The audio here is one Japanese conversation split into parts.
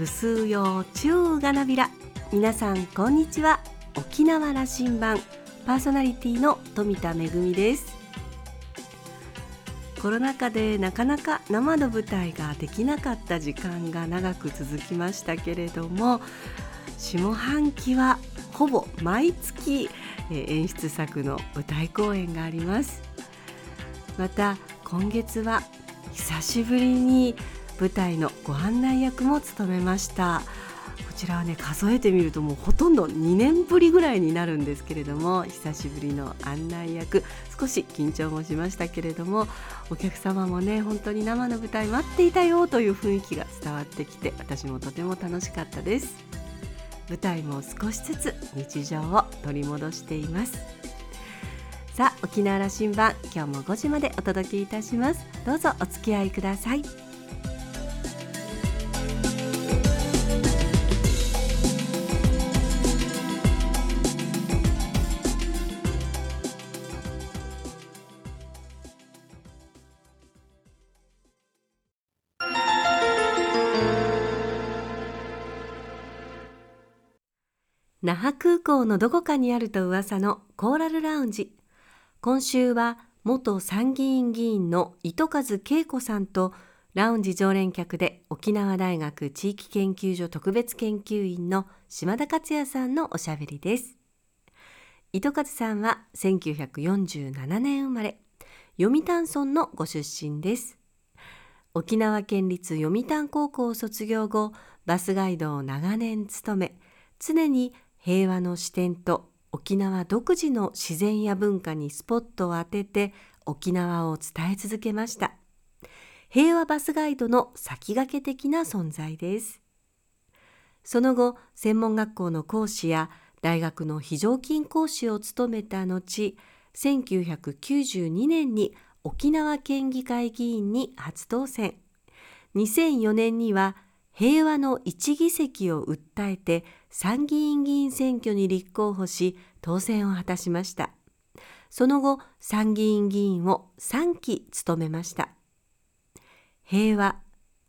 ぐすうようちゅうがなびら皆さんこんにちは。沖縄羅針盤。パーソナリティの富田恵です。コロナ禍でなかなか生の舞台ができなかった時間が長く続きましたけれども下半期はほぼ毎月演出作の舞台公演があります。また今月は久しぶりに舞台のご案内役も務めました。こちらはね数えてみるともうほとんど2年ぶりぐらいになるんですけれども久しぶりの案内役少し緊張もしましたけれどもお客様もね本当に生の舞台待っていたよという雰囲気が伝わってきて私もとても楽しかったです。舞台も少しずつ日常を取り戻しています。さあ沖縄羅針盤今日も5時までお届けいたします。どうぞお付き合いください。那覇空港のどこかにあると噂のコーラルラウンジ。今週は元参議院議員の糸数恵子さんとラウンジ常連客で沖縄大学地域研究所特別研究員の島田克也さんのおしゃべりです。糸数さんは1947年生まれ。読谷村のご出身です。沖縄県立読谷高校を卒業後バスガイドを長年務め常に平和の視点と沖縄独自の自然や文化にスポットを当てて沖縄を伝え続けました。平和バスガイドの先駆け的な存在です。その後専門学校の講師や大学の非常勤講師を務めた後1992年に沖縄県議会議員に初当選。2004年には平和の一議席を訴えて参議院議員選挙に立候補し当選を果たしました。その後参議院議員を3期務めました。平和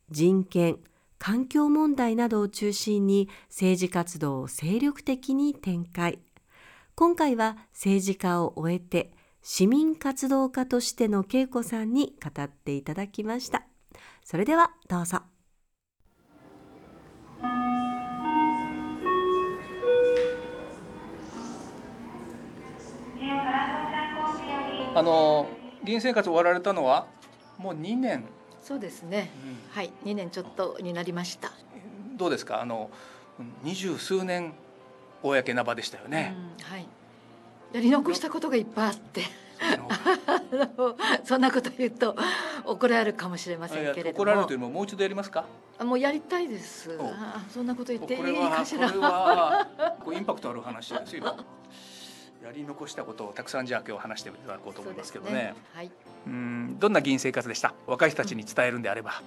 人権環境問題などを中心に政治活動を精力的に展開。今回は政治家を終えて市民活動家としての恵子さんに語っていただきました。それではどうぞ。あの議員生活終わられたのはもう2年。そうですね、うん、はい2年ちょっとになりました。どうですか？あの二十数年公な場でしたよね、うん、はい。やり残したことがいっぱいあって。そんなこと言うと怒られるかもしれませんけれども。怒られるというのももう一度やりますか？もうやりたいです。そんなこと言っていいかしら。これはインパクトある話ですよやり残したことをたくさんじゃあ今日話していただこうと思いますけどね。ねはい、うんどんな議員生活でした？若い人たちに伝えるんであれば。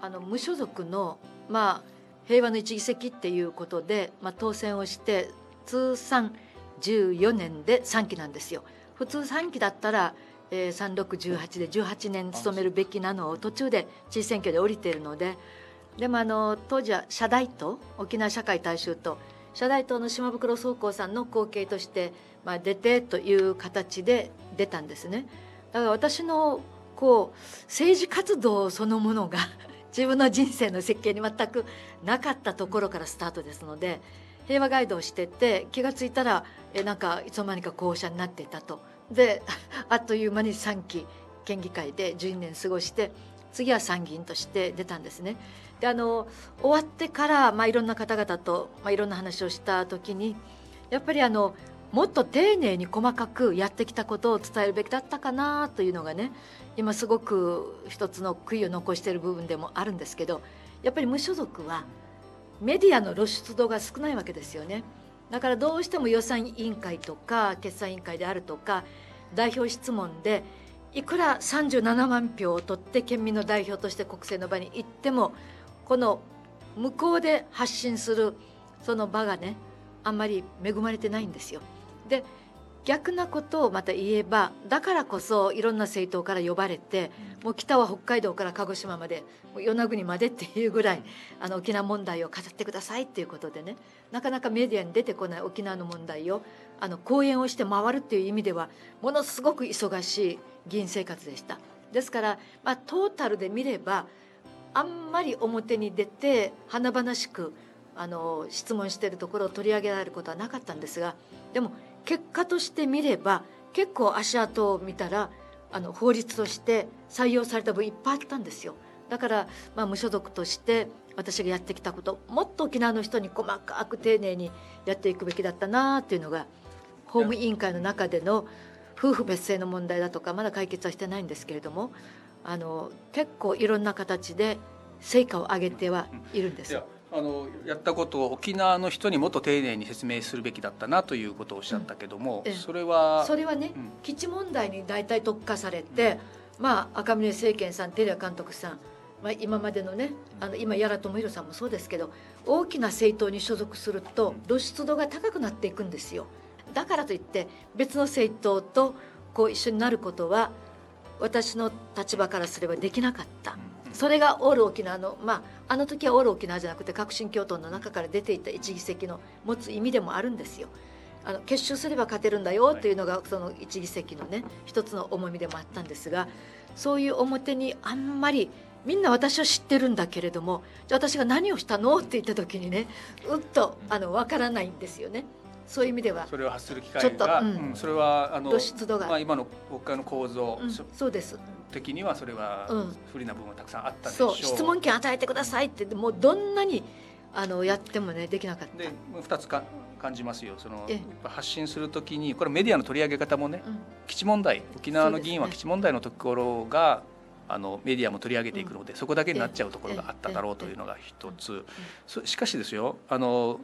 あの無所属の、まあ、平和の一議席っていうことで、まあ、当選をして通算14年で3期なんですよ。普通3期だったら、えー、3618で18年務めるべきなのを途中で知事選挙で降りているのででもあの当時は社大党沖縄社会大衆と社大党の島袋総工さんの後継としてまあ、出てという形で出たんですね。だから私のこう政治活動そのものが 自分の人生の設計に全くなかったところからスタートですので平和ガイドをしてて気が付いたらえなんかいつの間にか候補者になっていたと。で あっという間に3期県議会で12年過ごして次は参議院として出たんですね。であの終わってから、まあ、いろんな方々と、まあ、いろんな話をした時にやっぱりあのもっと丁寧に細かくやってきたことを伝えるべきだったかなというのがね今すごく一つの悔いを残している部分でもあるんですけどやっぱり無所属はメディアの露出度が少ないわけですよねだからどうしても予算委員会とか決算委員会であるとか代表質問でいくら37万票を取って県民の代表として国政の場に行ってもこの向こうで発信するその場がねあんまり恵まれてないんですよ。で逆なことをまた言えばだからこそいろんな政党から呼ばれて、もう北は北海道から鹿児島まで与那国までっていうぐらいあの沖縄問題を語ってくださいっていうことでねなかなかメディアに出てこない沖縄の問題をあの講演をして回るっていう意味ではものすごく忙しい議員生活でした。ですから、まあ、トータルで見ればあんまり表に出て華々しくあの質問しているところを取り上げられることはなかったんですがでも結果として見れば結構足跡を見たらあの法律として採用された分いっぱいあったんですよだから、まあ、無所属として私がやってきたこともっと沖縄の人に細かく丁寧にやっていくべきだったなっていうのが法務委員会の中での夫婦別姓の問題だとかまだ解決はしてないんですけれどもあの結構いろんな形で成果を上げてはいるんです。あのやったことを沖縄の人にもっと丁寧に説明するべきだったなということをおっしゃったけども、うん、それはそれはね、うん、基地問題に大体特化されて、うん、まあ赤嶺政権さん照屋監督さん、まあ、今までのねあの今屋良智弘さんもそうですけど大きな政党に所属すると露出度が高くなっていくんですよ。だからといって別の政党とこう一緒になることは私の立場からすればできなかった。それがオール沖縄のまああの時はオール沖縄じゃなくて革新共闘の中から出ていた一議席の持つ意味でもあるんですよ。あの結集すれば勝てるんだよというのがその一議席のね一つの重みでもあったんですがそういう表にあんまりみんな私は知ってるんだけれどもじゃあ私が何をしたの？って言った時にねうっとあの分からないんですよね。そういう意味では。それを発する機会が、うん、それはあのまあ、今の国会の構造、うん、そうです。的にはそれは不利な部分がたくさんあったでしょう、そう。質問権与えてくださいってもうどんなにあのやってもねできなかった。で2つか感じますよ。その発信するときにこれメディアの取り上げ方もね、うん、基地問題沖縄の議員は基地問題のところが、あのメディアも取り上げていくので、そこだけになっちゃうところがあっただろうというのが一つ、しかしですよあの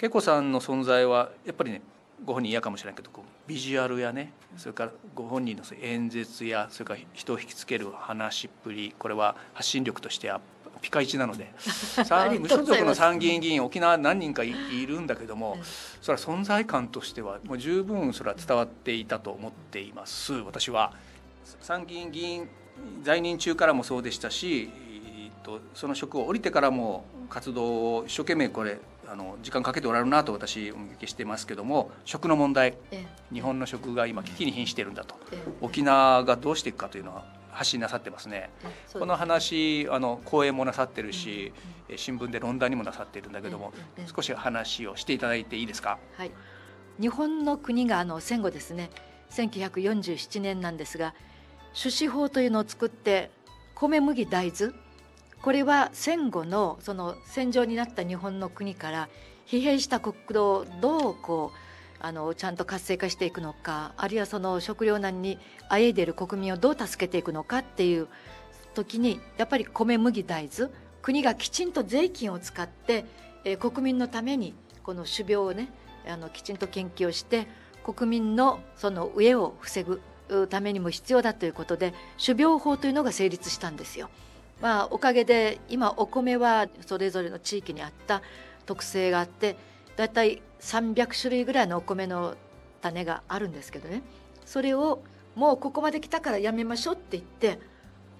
恵子さんの存在はやっぱりねご本人嫌かもしれないけどこうビジュアルやねそれからご本人の演説やそれから人を引きつける話っぷりこれは発信力としてはピカイチなので 無所属の参議院議員沖縄何人かいるんだけどもそれは存在感としてはもう十分それは伝わっていたと思っています私は。参議院議員在任中からもそうでしたしその職を降りてからも活動を一生懸命これあの時間かけておられるなと私お見受けしてますけども食の問題、日本の食が今危機に瀕しているんだと、沖縄がどうしていくかというのは発信なさってますね。この話あの講演もなさってるし、うん、新聞で論壇にもなさっているんだけども、少し話をしていただいていいですか？はい、日本の国があの戦後ですね1947年なんですが種子法というのを作って米麦大豆これは戦後のその戦場になった日本の国から疲弊した国土をどうこうあのちゃんと活性化していくのかあるいはその食糧難にあえいでいる国民をどう助けていくのかっていう時にやっぱり米麦大豆国がきちんと税金を使って、えー、国民のためにこの種苗をねあのきちんと研究をして国民のその飢えを防ぐためにも必要だということで種苗法というのが成立したんですよ。まあ、おかげで今お米はそれぞれの地域にあった特性があってだいたい300種類ぐらいのお米の種があるんですけどねそれをもうここまで来たからやめましょうって言って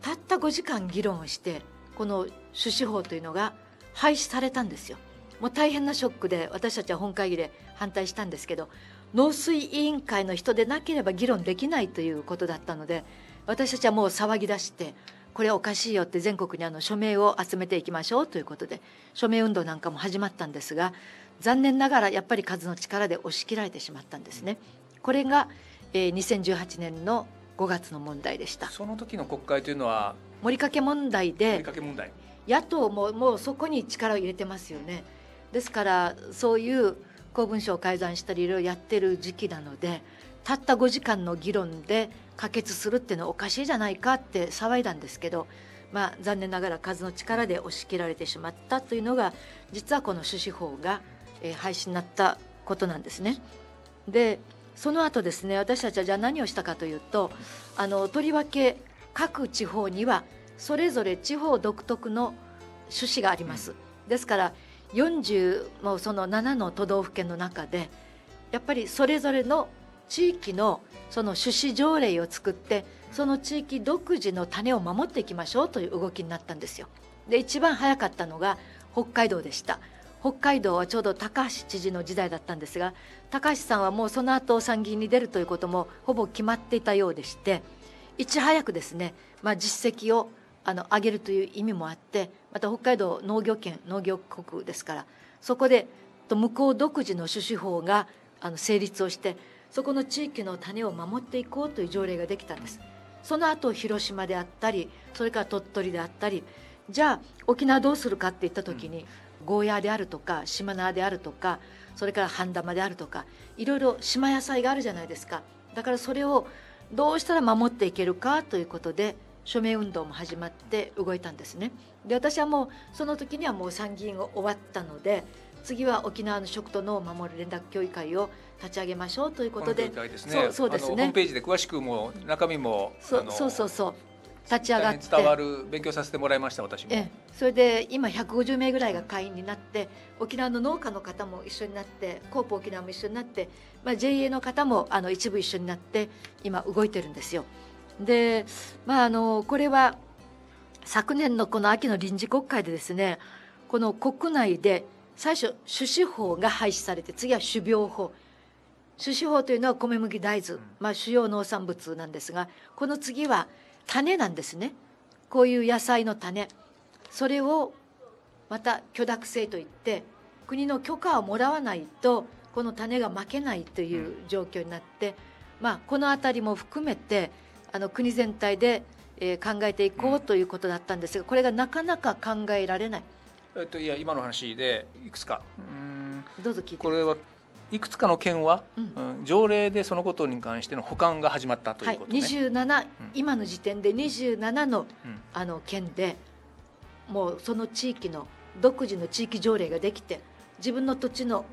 たった5時間議論をしてこの種子法というのが廃止されたんですよ。もう大変なショックで私たちは本会議で反対したんですけど農水委員会の人でなければ議論できないということだったので私たちはもう騒ぎ出してこれおかしいよって全国にあの署名を集めていきましょうということで署名運動なんかも始まったんですが残念ながらやっぱり数の力で押し切られてしまったんですね。これが、えー、2018年の5月の問題でした。その時の国会というのは盛りかけ問題で問題。野党ももうそこに力を入れてますよね。ですからそういう公文書を改ざんしたりいろいろやってる時期なのでたった5時間の議論で可決するっていうのはおかしいじゃないかって騒いだんですけど、まあ、残念ながら数の力で押し切られてしまったというのが実はこの種子法が、えー、廃止になったことなんですね。でその後ですね私たちはじゃあ何をしたかというとあのとりわけ各地方にはそれぞれ地方独特の種子があります。ですから40もその7の都道府県の中でやっぱりそれぞれの地域のその種子条例を作ってその地域独自の種を守っていきましょうという動きになったんですよ。で一番早かったのが北海道でした。北海道はちょうど高橋知事の時代だったんですが高橋さんはもうその後参議院に出るということもほぼ決まっていたようでしていち早くですね、まあ、実績をあの上げるという意味もあってまた北海道農業圏農業国ですからそこで向こう独自の種子法があの成立をしてそこの地域の種を守っていこうという条例ができたんです。その後広島であったりそれから鳥取であったりじゃあ沖縄どうするかって言った時に、ゴーヤーであるとか島縄であるとかそれから半玉であるとかいろいろ島野菜があるじゃないですか。だからそれをどうしたら守っていけるかということで署名運動も始まって動いたんですね。で私はもうその時にはもう参議院を終わったので次は沖縄の食と農を守る連絡協議会を立ち上げましょうということで、ね、そうそうですね。ホームページで詳しくも中身もそうそうそうそう。立ち上がって。伝わる勉強させてもらいました私も。えそれで今150名ぐらいが会員になって沖縄の農家の方も一緒になってコープ沖縄も一緒になって、まあ、JA の方もあの一部一緒になって今動いてるんですよ。で、まあ、あのこれは昨年のこの秋の臨時国会でですねこの国内で最初種子法が廃止されて次は種苗法種子法というのは米麦大豆、まあ、主要農産物なんですがこの次は種なんですね。こういう野菜の種。それをまた許諾制といって国の許可をもらわないとこの種が負けないという状況になって、まあ、この辺りも含めてあの国全体で、えー、考えていこうということだったんですがこれがなかなか考えられない。えっと、いや今の話でいくつか。どうぞ聞いて。これはいくつかの県は、うん、条例でそのことに関しての保管が始まったということね、はい、27、うん、今の時点で27の,、あの県でもうその地域の独自の地域条例ができて自分の土地の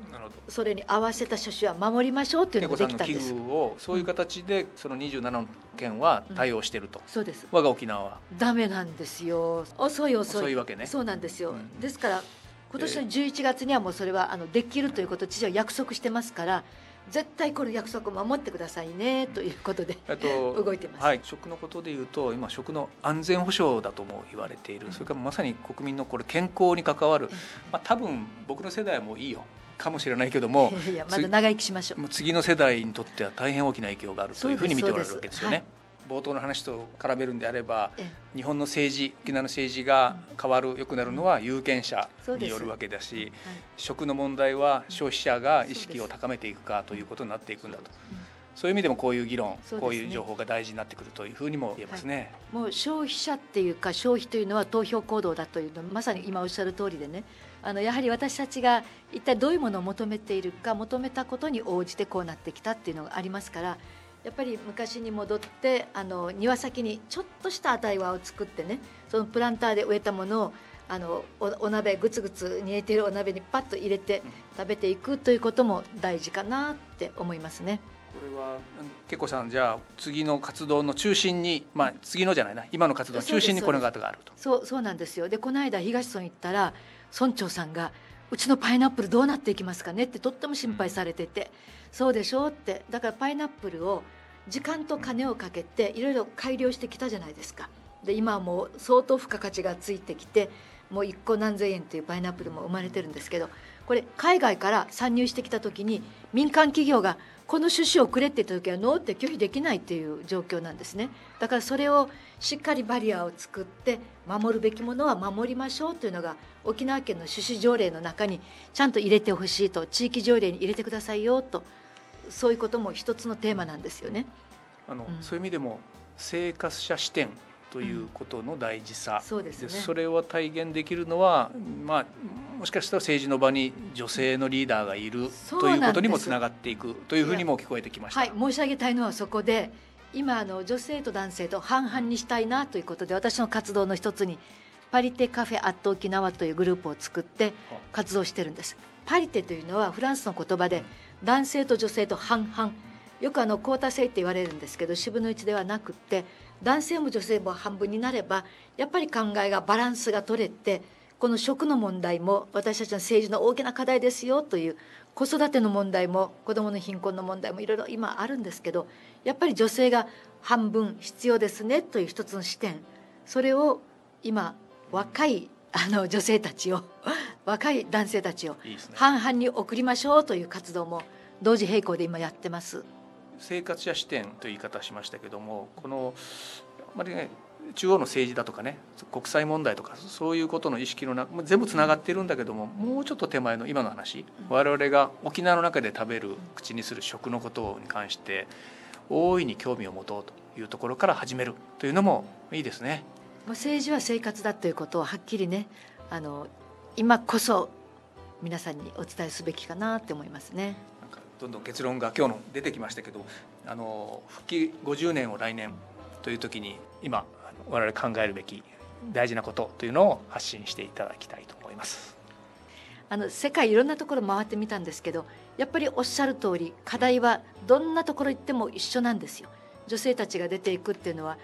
それに合わせた種子は守りましょうというのができたんです。をそういう形でその27の県は対応していると、うん、そうです我が沖縄は。ダメなんですよ。遅い遅い。遅いわけね。そうなんですよ、うん、ですから今年の11月にはもうそれはあのできるということを知事は約束してますから絶対この約束を守ってくださいねということで、えっと、動いてます、はい、食のことでいうと今食の安全保障だとも言われている、それからまさに国民のこれ健康に関わる、まあ、多分僕の世代もいいよかもしれないけども いやまだ長生きしましょう。次の世代にとっては大変大きな影響があるというふうに見ておられるわけですよね。冒頭の話と絡めるんであれば日本の政治沖縄の政治が変わる良くなるのは有権者によるわけだし、食の問題は消費者が意識を高めていくかということになっていくんだと。そういう意味でもこういう議論、ね、こういう情報が大事になってくるというふうにも言えますね、はい、もう消費者っていうか消費というのは投票行動だというのまさに今おっしゃる通りでね。あのやはり私たちが一体どういうものを求めているか求めたことに応じてこうなってきたっていうのがありますからやっぱり昔に戻ってあの庭先にちょっとした値輪を作ってねそのプランターで植えたものをあのお鍋ぐつぐつ煮えているお鍋にパッと入れて食べていくということも大事かなって思いますね。これはけこさんじゃあ次の活動の中心にまあ次のじゃないな今の活動の中心にこの方があると。そうそうなんですよ。でこの間東村行ったら村長さんがうちのパイナップルどうなっていきますかね？ってとっても心配されてて、そうでしょ？うって。だからパイナップルを時間と金をかけていろいろ改良してきたじゃないですか。で今はもう相当付加価値がついてきてもう1個何千円というパイナップルも生まれてるんですけどこれ海外から参入してきた時に民間企業がこの種子をくれって言った時はノーって拒否できないっていう状況なんですねだからそれをしっかりバリアを作って守るべきものは守りましょうというのが沖縄県の種子条例の中にちゃんと入れてほしいと地域条例に入れてくださいよとそういうことも一つのテーマなんですよね。あの、うん、そういう意味でも生活者視点ということの大事さ、うん、そうですね、それを体現できるのは、まあ、もしかしたら政治の場に女性のリーダーがいるということにもつながっていくというふうにも聞こえてきました。はい、申し上げたいのはそこで今あの女性と男性と半々にしたいなということで私の活動の一つにパリテカフェアット沖縄というグループを作って活動してるんです。パリテというのはフランスの言葉で男性と女性と半々。よくあの交代制って言われるんですけど四分の1ではなくって男性も女性も半分になればやっぱり考えがバランスが取れてこの食の問題も私たちの政治の大きな課題ですよという子育ての問題も子どもの貧困の問題もいろいろ今あるんですけどやっぱり女性が半分必要ですねという一つの視点それを今若いあの女性たちを 若い男性たちを半々に送りましょうという活動も同時並行で今やってます。生活者視点という言い方しましたけどもこのあまりね中央の政治だとかね国際問題とかそういうことの意識の中全部つながってるんだけどももうちょっと手前の今の話我々が沖縄の中で食べる口にする食のことに関して大いに興味を持とうというところから始めるというのもいいですね。政治は生活だということをはっきりねあの今こそ皆さんにお伝えすべきかなって思いますね。どんどん結論が今日の出てきましたけどあの復帰50年を来年という時に今我々考えるべき大事なことというのを発信していただきたいと思います。あの世界いろんなところ回ってみたんですけどやっぱりおっしゃる通り課題はどんなところ行っても一緒なんですよ。女性たちが出ていくっていうのは、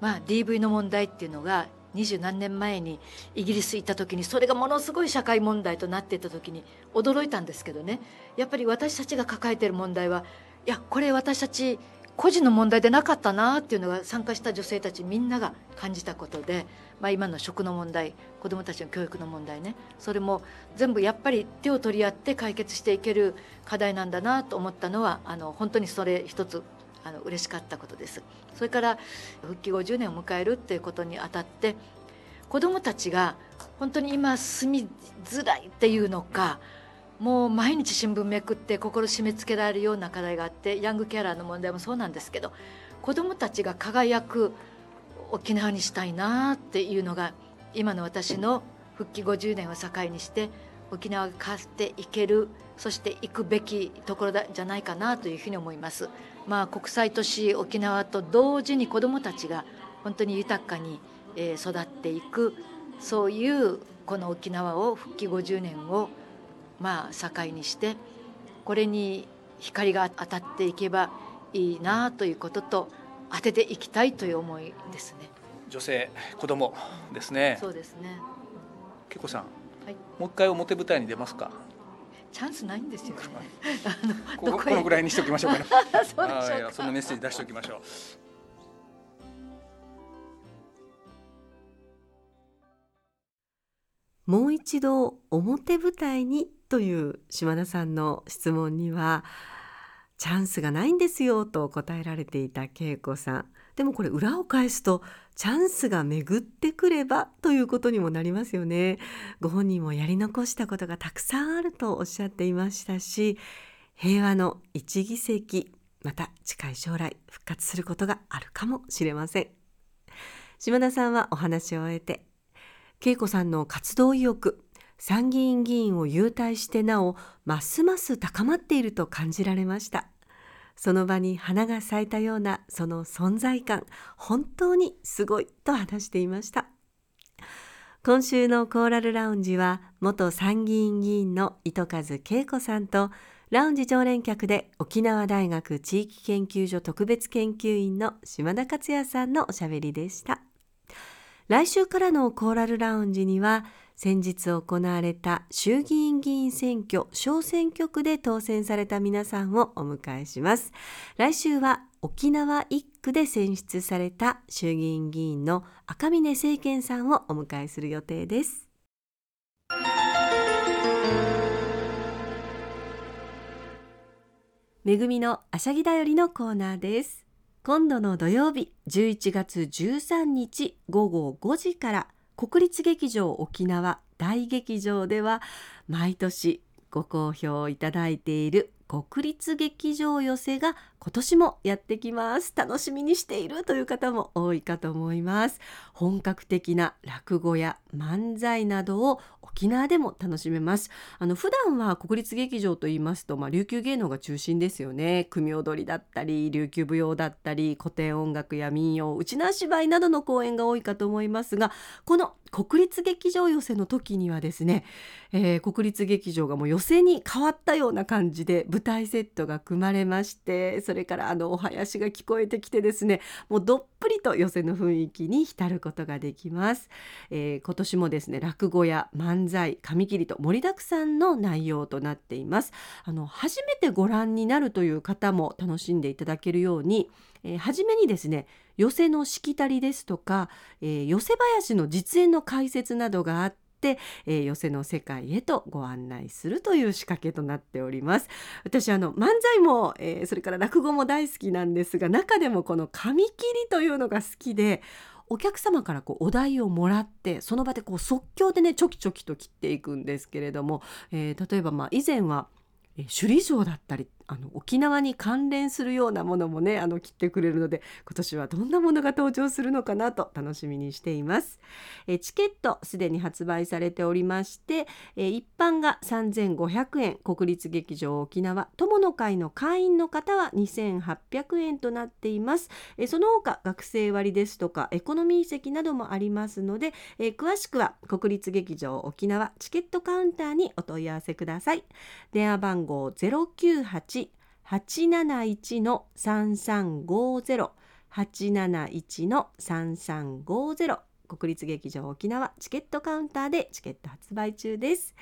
まあ、DV の問題っていうのが二十何年前にイギリス行った時にそれがものすごい社会問題となっていた時に驚いたんですけどね。やっぱり私たちが抱えている問題はいやこれ私たち個人の問題でなかったなっていうのが参加した女性たちみんなが感じたことで、まあ、今の食の問題子どもたちの教育の問題ね。それも全部やっぱり手を取り合って解決していける課題なんだなと思ったのはあの本当にそれ一つ。あの嬉しかったことです。それから復帰50年を迎えるっていうことにあたって子どもたちが本当に今住みづらいっていうのかもう毎日新聞めくって心締め付けられるような課題があってヤングケアラーの問題もそうなんですけど子どもたちが輝く沖縄にしたいなっていうのが今の私の復帰50年を境にして沖縄が変わっていけるそして行くべきところだじゃないかなというふうに思います。まあ、国際都市沖縄と同時に子どもたちが本当に豊かに育っていくそういうこの沖縄を復帰50年をまあ境にしてこれに光が当たっていけばいいなということと当てていきたいという思いですね。女性子供ですね。そうですね。けこさん、はい、もう一回表舞台に出ますか？チャンスないんですよ、ね、あのここのぐらいにしておきましょうかね。そうでしょうそのメッセージ出しておきましょう。もう一度表舞台にという島田さんの質問にはチャンスがないんですよと答えられていた恵子さんでもこれ裏を返すとチャンスが巡ってくればということにもなりますよね。ご本人もやり残したことがたくさんあるとおっしゃっていましたし平和の一議席また近い将来復活することがあるかもしれません。島田さんはお話を終えて恵子さんの活動意欲参議院議員を優待してなおますます高まっていると感じられました。その場に花が咲いたようなその存在感本当にすごいと話していました。今週のコーラルラウンジは元参議院議員の糸数恵子さんとラウンジ常連客で沖縄大学地域研究所特別研究員の島田克也さんのおしゃべりでした。来週からのコーラルラウンジには先日行われた衆議院議員選挙小選挙区で当選された皆さんをお迎えします。来週は沖縄一区で選出された衆議院議員の赤嶺政賢さんをお迎えする予定です。めぐみのあしゃぎだよりのコーナーです。今度の土曜日11月13日午後5時から国立劇場沖縄大劇場では毎年ご好評いただいている国立劇場寄せが今年もやってきます。楽しみにしているという方も多いかと思います。本格的な落語や漫才などを沖縄でも楽しめます。あの普段は国立劇場と言いますと、まあ、琉球芸能が中心ですよね。組踊りだったり琉球舞踊だったり古典音楽や民謡内縄芝居などの公演が多いかと思いますがこの国立劇場寄せの時にはですね、えー、国立劇場がもう寄せに変わったような感じで舞台セットが組まれましてそれからあのお囃子が聞こえてきてですねもうどっぷりと寄席の雰囲気に浸ることができます、えー、今年もですね落語や漫才紙切りと盛りだくさんの内容となっています。あの初めてご覧になるという方も楽しんでいただけるように、えー、初めにですね寄席のしきたりですとか、えー、寄席林の実演の解説などがあって、えー、寄席の世界へとご案内するという仕掛けとなっております。私あの漫才も、えー、それから落語も大好きなんですが中でもこの紙切りというのが好きでお客様からこうお題をもらってその場でこう即興でねチョキチョキと切っていくんですけれども、えー、例えばまあ以前は首里城だったりあの沖縄に関連するようなものもねあの切ってくれるので今年はどんなものが登場するのかなと楽しみにしています。えチケットすでに発売されておりましてえ一般が3500円。国立劇場沖縄友の会の会員の方は2800円となっています。えその他学生割ですとかエコノミー席などもありますのでえ詳しくは国立劇場沖縄チケットカウンターにお問い合わせください。電話番号098 871の3350 871の3350国立劇場沖縄チケットカウンターでチケット発売中です。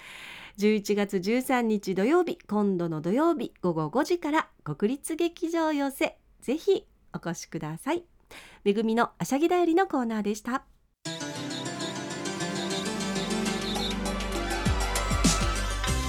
11月13日土曜日今度の土曜日午後5時から国立劇場寄せ。ぜひお越しください。めぐみのあしゃぎだよりのコーナーでした。